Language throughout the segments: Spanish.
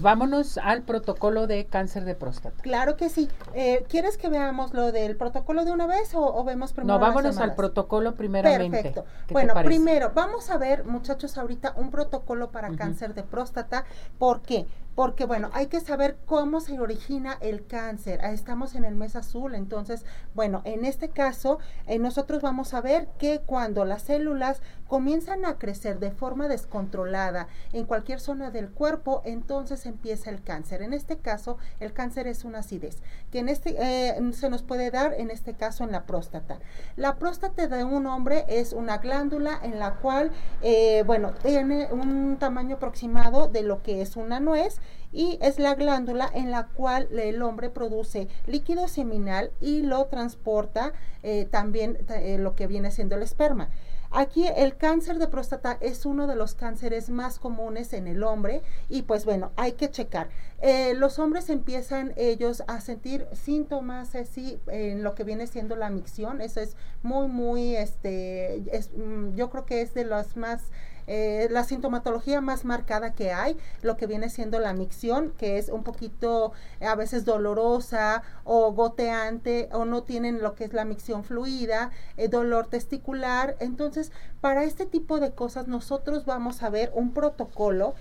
Vámonos al protocolo de cáncer de próstata. Claro que sí. Eh, ¿Quieres que veamos lo del protocolo de una vez o, vemos primero? No, vámonos al protocolo primeramente. Perfecto. Bueno, primero, vamos a ver, muchachos, ahorita un protocolo para cáncer de próstata. ¿Por qué? porque bueno, hay que saber cómo se origina el cáncer. Ah, estamos en el mes azul, entonces, bueno, en este caso, eh, nosotros vamos a ver que cuando las células comienzan a crecer de forma descontrolada en cualquier zona del cuerpo, entonces empieza el cáncer. En este caso, el cáncer es una acidez, que en este eh, se nos puede dar, en este caso, en la próstata. La próstata de un hombre es una glándula en la cual, eh, bueno, tiene un tamaño aproximado de lo que es una nuez y es la glándula en la cual el hombre produce líquido seminal y lo transporta eh, también lo que viene siendo el esperma. Aquí el cáncer de próstata es uno de los cánceres más comunes en el hombre y pues bueno, hay que checar. Eh, los hombres empiezan ellos a sentir síntomas así en lo que viene siendo la micción. Eso es muy, muy, este, es, mm, yo creo que es de los más eh, la sintomatología más marcada que hay, lo que viene siendo la micción, que es un poquito eh, a veces dolorosa o goteante o no tienen lo que es la micción fluida, eh, dolor testicular. Entonces, para este tipo de cosas nosotros vamos a ver un protocolo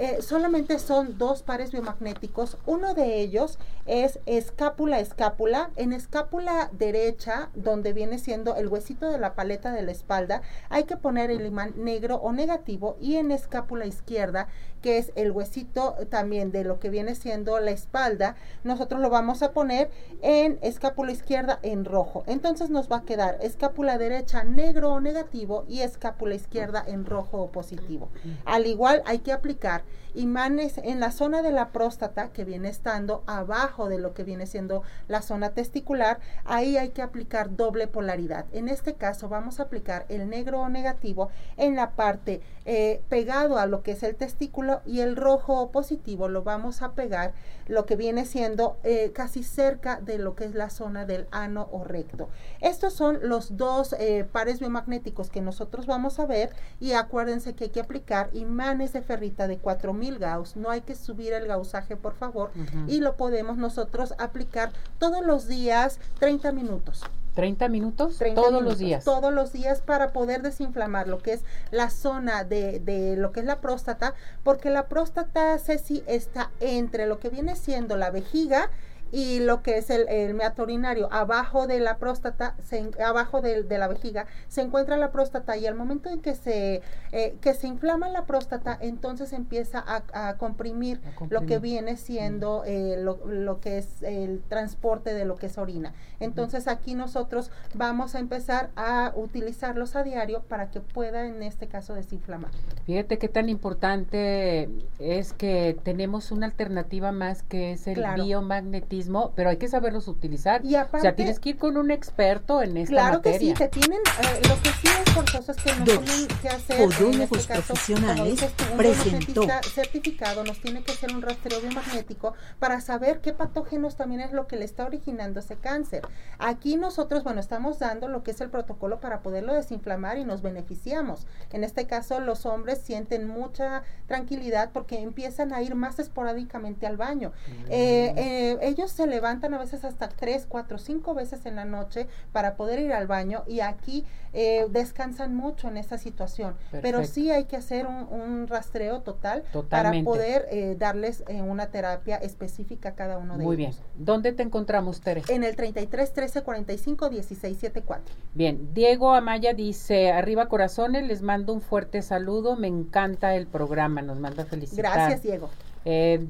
eh, solamente son dos pares biomagnéticos. Uno de ellos es escápula-escápula. En escápula derecha, donde viene siendo el huesito de la paleta de la espalda, hay que poner el imán negro o negativo. Y en escápula izquierda, que es el huesito también de lo que viene siendo la espalda, nosotros lo vamos a poner en escápula izquierda en rojo. Entonces nos va a quedar escápula derecha negro o negativo y escápula izquierda en rojo o positivo. Al igual hay que aplicar imanes en la zona de la próstata que viene estando abajo de lo que viene siendo la zona testicular, ahí hay que aplicar doble polaridad. En este caso vamos a aplicar el negro o negativo en la parte eh, pegado a lo que es el testículo y el rojo o positivo lo vamos a pegar lo que viene siendo eh, casi cerca de lo que es la zona del ano o recto. Estos son los dos eh, pares biomagnéticos que nosotros vamos a ver y acuérdense que hay que aplicar imanes de ferrita de 4000 Gauss. No hay que subir el gausaje, por favor, y lo podemos nosotros aplicar todos los días 30 minutos. 30 minutos todos los días. Todos los días para poder desinflamar lo que es la zona de, de lo que es la próstata, porque la próstata, Ceci, está entre lo que viene siendo la vejiga y lo que es el, el meato urinario abajo de la próstata, se, abajo de, la vejiga, se encuentra la próstata y al momento en que se, eh, que se inflama la próstata, entonces empieza a, comprimir, lo que viene siendo eh, lo, lo, que es el transporte de lo que es orina. Entonces aquí nosotros vamos a empezar a utilizarlos a diario para que pueda en este caso desinflamar. Fíjate qué tan importante es que tenemos una alternativa más que es el biomagnetismo pero hay que saberlos utilizar. Y aparte, o sea, tienes que ir con un experto en esta claro materia. Claro que sí, te tienen, eh, lo que sí es forzoso es que nos tienen que hacer, en este caso, profesionales presentó. certificado, nos tiene que hacer un rastreo biomagnético para saber qué patógenos también es lo que le está originando ese cáncer. Aquí nosotros, bueno, estamos dando lo que es el protocolo para poderlo desinflamar y nos beneficiamos. En este caso, los hombres sienten mucha tranquilidad porque empiezan a ir más esporádicamente al baño. Eh, eh, ellos se levantan a veces hasta tres, cuatro, cinco veces en la noche para poder ir al baño y aquí eh, descansan mucho en esa situación. Pero sí hay que hacer un, rastreo total para poder eh, darles eh, una terapia específica a cada uno de ellos. Muy bien. ¿Dónde te encontramos, Tere? En el 33 13 45 16 74. Bien. Diego Amaya dice, arriba corazones, les mando un fuerte saludo, me encanta el programa, nos manda felicidades. Gracias, Diego.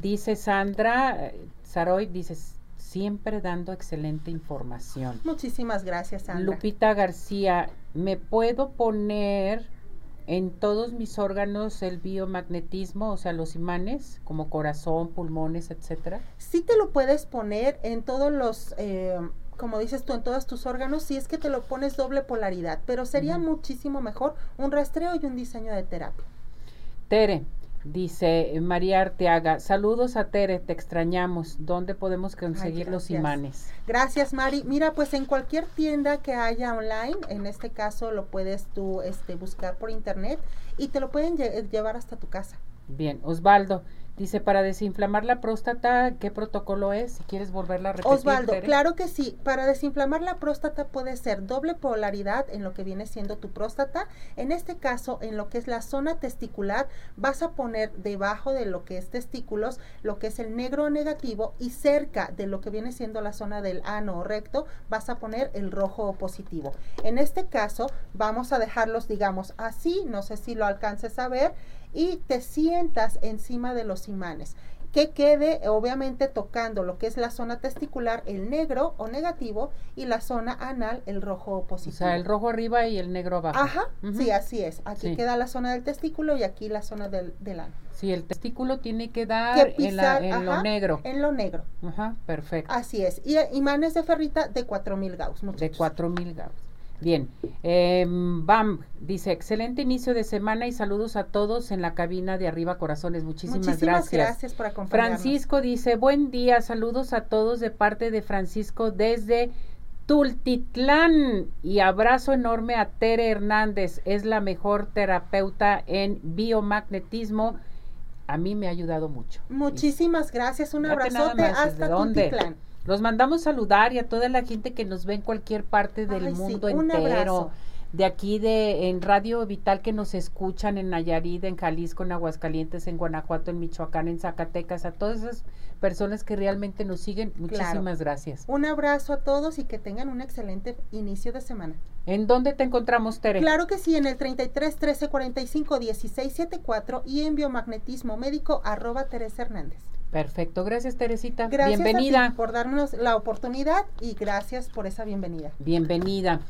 dice Sandra, Saroy dice, siempre dando excelente información. Muchísimas gracias, Sandra. Lupita García, ¿me puedo poner en todos mis órganos el biomagnetismo, o sea, los imanes, como corazón, pulmones, etcétera? Sí te lo puedes poner en todos los... Eh, como dices tú, en todos tus órganos, si es que te lo pones doble polaridad, pero sería muchísimo mejor un rastreo y un diseño de terapia. Tere, Dice María Arteaga, saludos a Tere, te extrañamos. ¿Dónde podemos conseguir los imanes? Gracias, Mari. Mira, pues en cualquier tienda que haya online, en este caso lo puedes tú este, buscar por internet y te lo pueden llevar hasta tu casa. Bien, Osvaldo, Dice, para desinflamar la próstata, ¿qué protocolo es? Si quieres volverla a repetir. Osvaldo, claro que sí. Para desinflamar la próstata puede ser doble polaridad en lo que viene siendo tu próstata. En este caso, en lo que es la zona testicular, vas a poner debajo de lo que es testículos, lo que es el negro negativo y cerca de lo que viene siendo la zona del ano o recto, vas a poner el rojo positivo. En este caso, vamos a dejarlos, digamos, así, no sé si lo alcances a ver, y te sientas encima de los imanes que quede obviamente tocando lo que es la zona testicular, el negro o negativo, y la zona anal, el rojo positivo. O sea, el rojo arriba y el negro abajo. Ajá, sí, así es. Aquí queda la zona del testículo y aquí la zona del, del ano. Sí, el testículo tiene que dar en, lo negro. En lo negro. Ajá, perfecto. Así es. Y imanes de ferrita de 4000 gauss. De 4000 gauss. Bien, eh, Bam dice, excelente inicio de semana y saludos a todos en la cabina de Arriba Corazones. Muchísimas, Muchísimas gracias. por acompañarnos. Francisco dice, buen día, saludos a todos de parte de Francisco desde Tultitlán y abrazo enorme a Tere Hernández, es la mejor terapeuta en biomagnetismo. A mí me ha ayudado mucho. Muchísimas gracias, un abrazote hasta Tultitlán. Los mandamos saludar y a toda la gente que nos ve en cualquier parte del mundo entero. De aquí de en Radio Vital que nos escuchan en Nayarit, en Jalisco, en Aguascalientes, en Guanajuato, en Michoacán, en Zacatecas, a todas esas personas que realmente nos siguen, muchísimas gracias. Un abrazo a todos y que tengan un excelente inicio de semana. ¿En dónde te encontramos, Tere? Claro que sí, en el 33 13 45 16 74 y en biomagnetismo médico arroba Teresa Hernández. Perfecto, gracias Teresita. Gracias bienvenida. por darnos la oportunidad y gracias por esa bienvenida. Bienvenida.